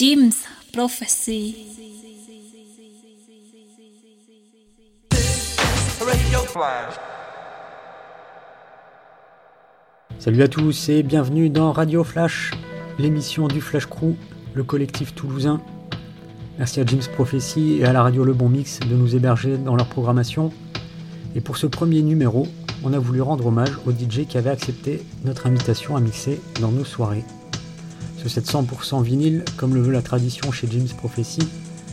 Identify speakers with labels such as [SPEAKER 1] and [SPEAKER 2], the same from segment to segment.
[SPEAKER 1] Jim's Prophecy.
[SPEAKER 2] Salut à tous et bienvenue dans Radio Flash, l'émission du Flash Crew, le collectif toulousain. Merci à Jim's Prophecy et à la radio Le Bon Mix de nous héberger dans leur programmation. Et pour ce premier numéro, on a voulu rendre hommage au DJ qui avait accepté notre invitation à mixer dans nos soirées. Ce 700% vinyle, comme le veut la tradition chez Jim's Prophecy,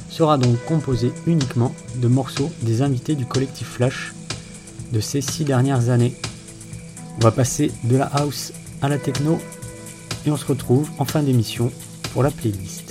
[SPEAKER 2] sera donc composé uniquement de morceaux des invités du collectif Flash de ces six dernières années. On va passer de la house à la techno et on se retrouve en fin d'émission pour la playlist.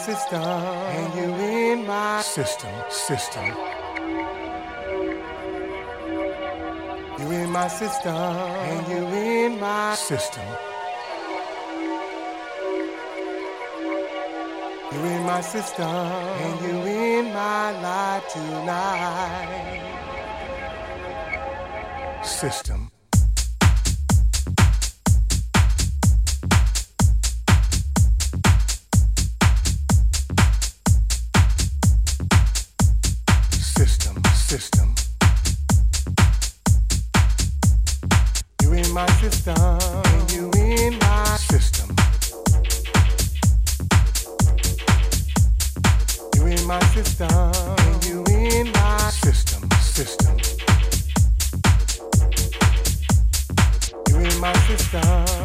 [SPEAKER 1] System. System, you in my system, and you in my system. You in my system, and you in my life tonight. System. in my system. You in
[SPEAKER 2] my
[SPEAKER 1] system. You in my system. You in my system. System. You in my system.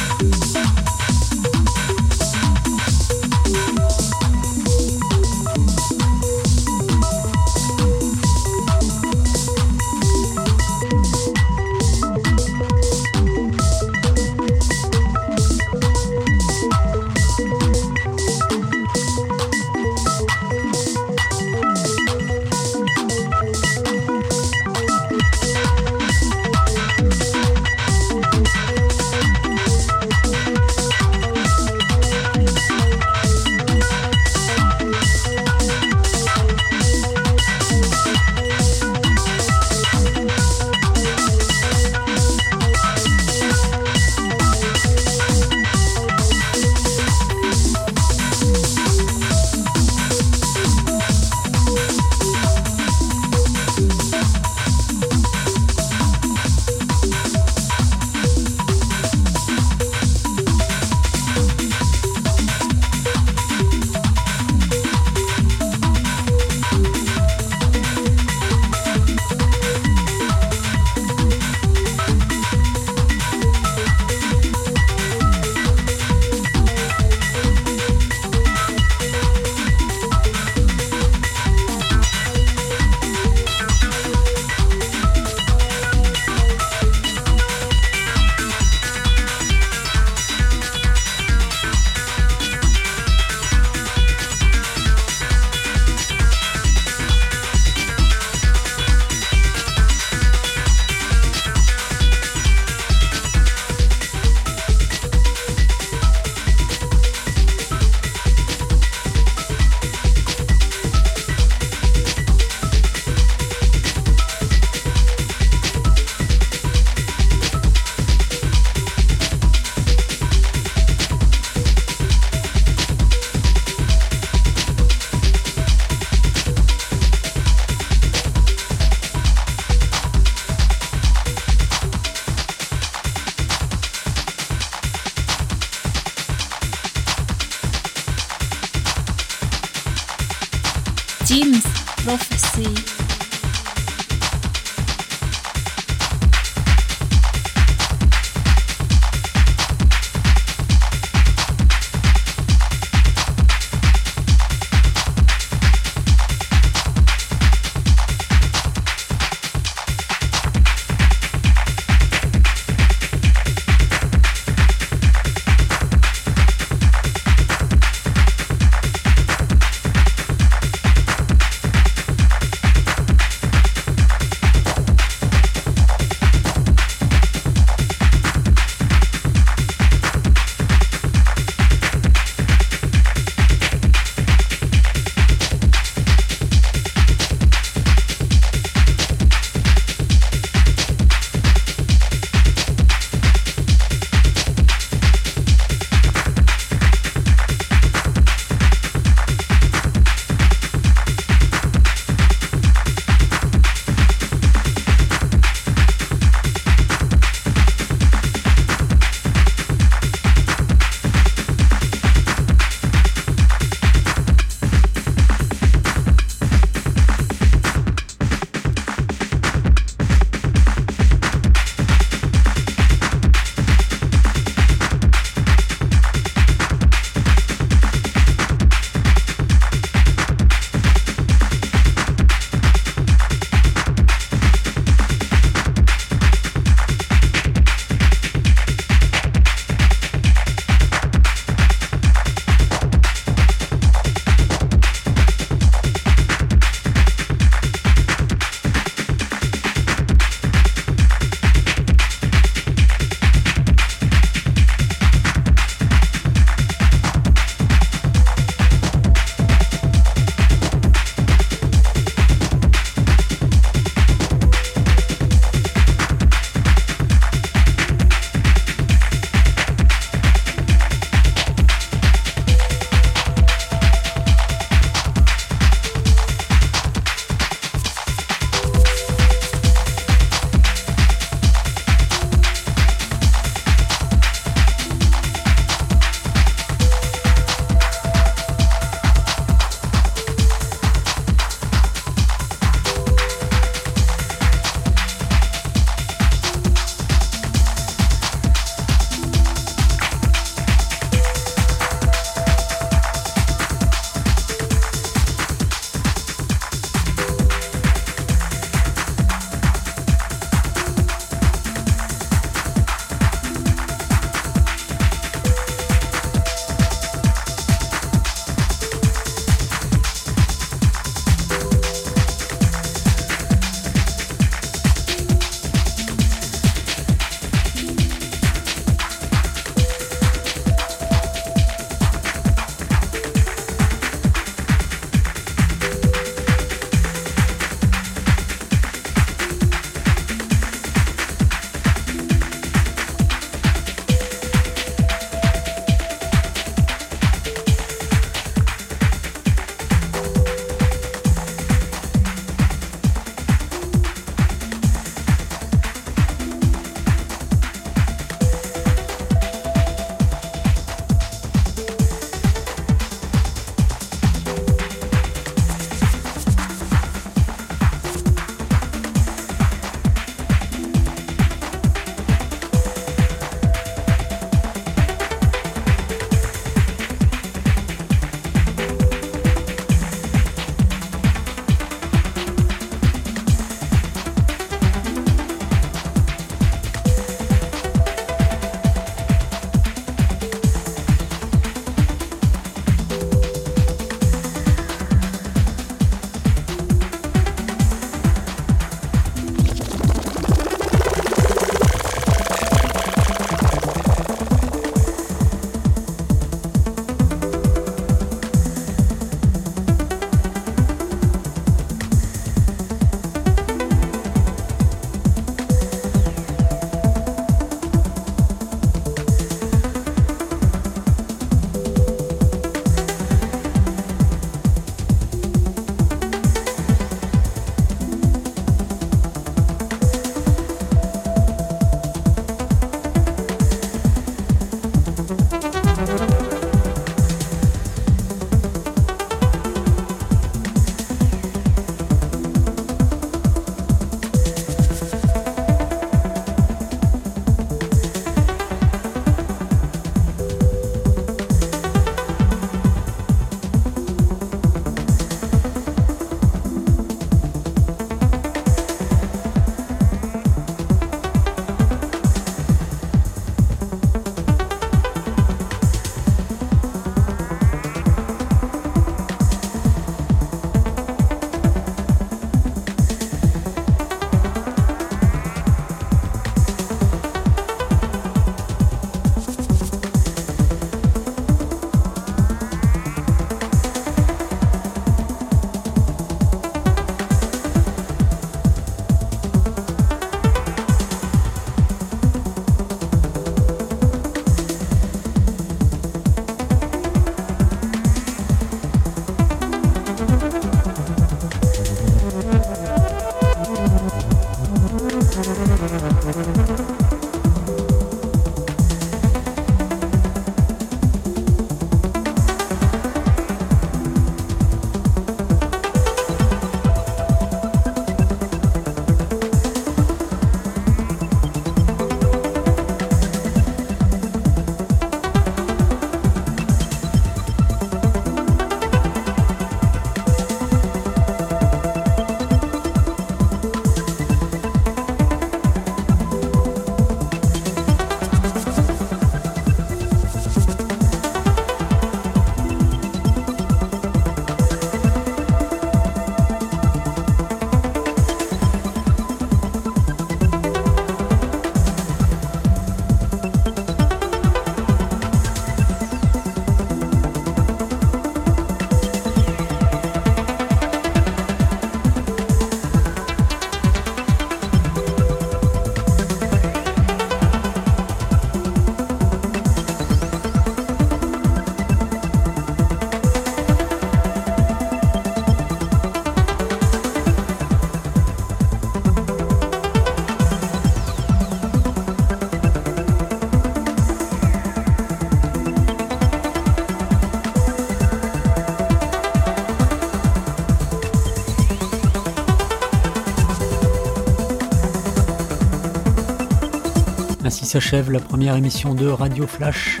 [SPEAKER 2] S'achève la première émission de Radio Flash.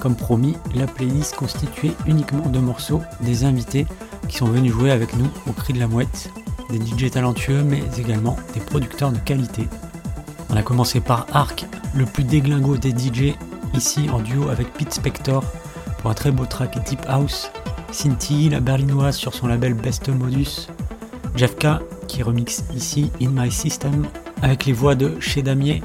[SPEAKER 2] Comme promis, la playlist constituée uniquement de morceaux des invités qui sont venus jouer avec nous au cri de la mouette, des DJ talentueux mais également des producteurs de qualité. On a commencé par Arc, le plus déglingo des DJ, ici en duo avec Pete Spector pour un très beau track Deep House, Cinti, la berlinoise sur son label Best Modus, Jeff K qui remixe ici In My System avec les voix de Chez Damier,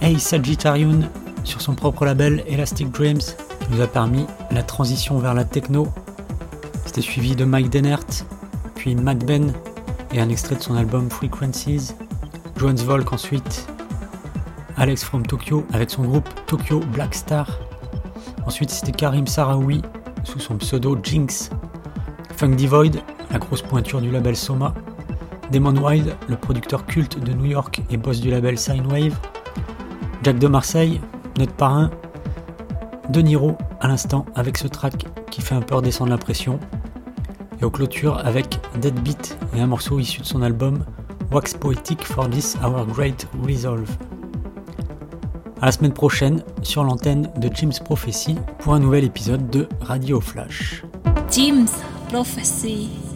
[SPEAKER 2] Hey Sagittarius sur son propre label Elastic Dreams qui nous a permis la transition vers la techno. C'était suivi de Mike Denert, puis Matt Ben et un extrait de son album Frequencies. Jones Volk ensuite, Alex from Tokyo avec son groupe Tokyo Black Star. Ensuite c'était Karim Sarawi sous son pseudo Jinx. Funk Devoid, la grosse pointure du label Soma. Damon Wild, le producteur culte de New York et boss du label Wave. Jack de Marseille, notre parrain. De Niro à l'instant avec ce track qui fait un peu redescendre la pression. Et aux clôtures avec Dead Beat et un morceau issu de son album Wax Poetic for This Our Great Resolve. À la semaine prochaine sur l'antenne de Jim's Prophecy pour un nouvel épisode de Radio Flash.
[SPEAKER 1] Jim's Prophecy.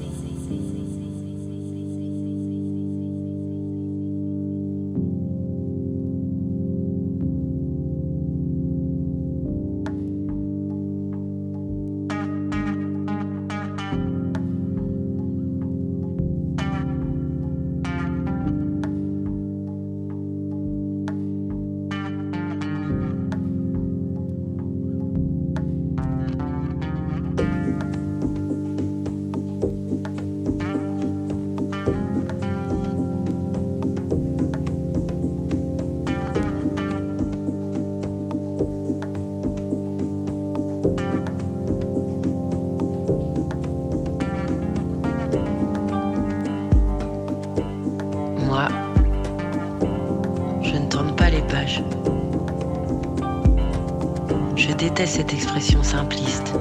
[SPEAKER 3] Expression simpliste.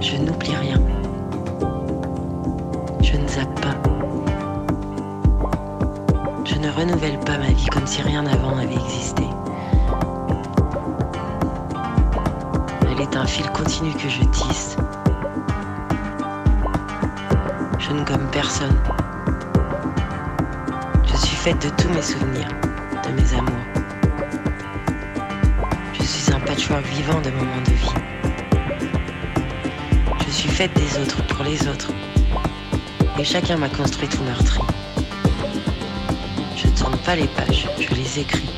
[SPEAKER 3] Je n'oublie rien. Je ne zappe pas. Je ne renouvelle pas ma vie comme si rien avant n'avait existé. Elle est un fil continu que je tisse. Je ne gomme personne. Je suis faite de tous mes souvenirs, vivant de moments de vie. Je suis faite des autres pour les autres. Et chacun m'a construit tout meurtri. Je ne tourne pas les pages, je les écris.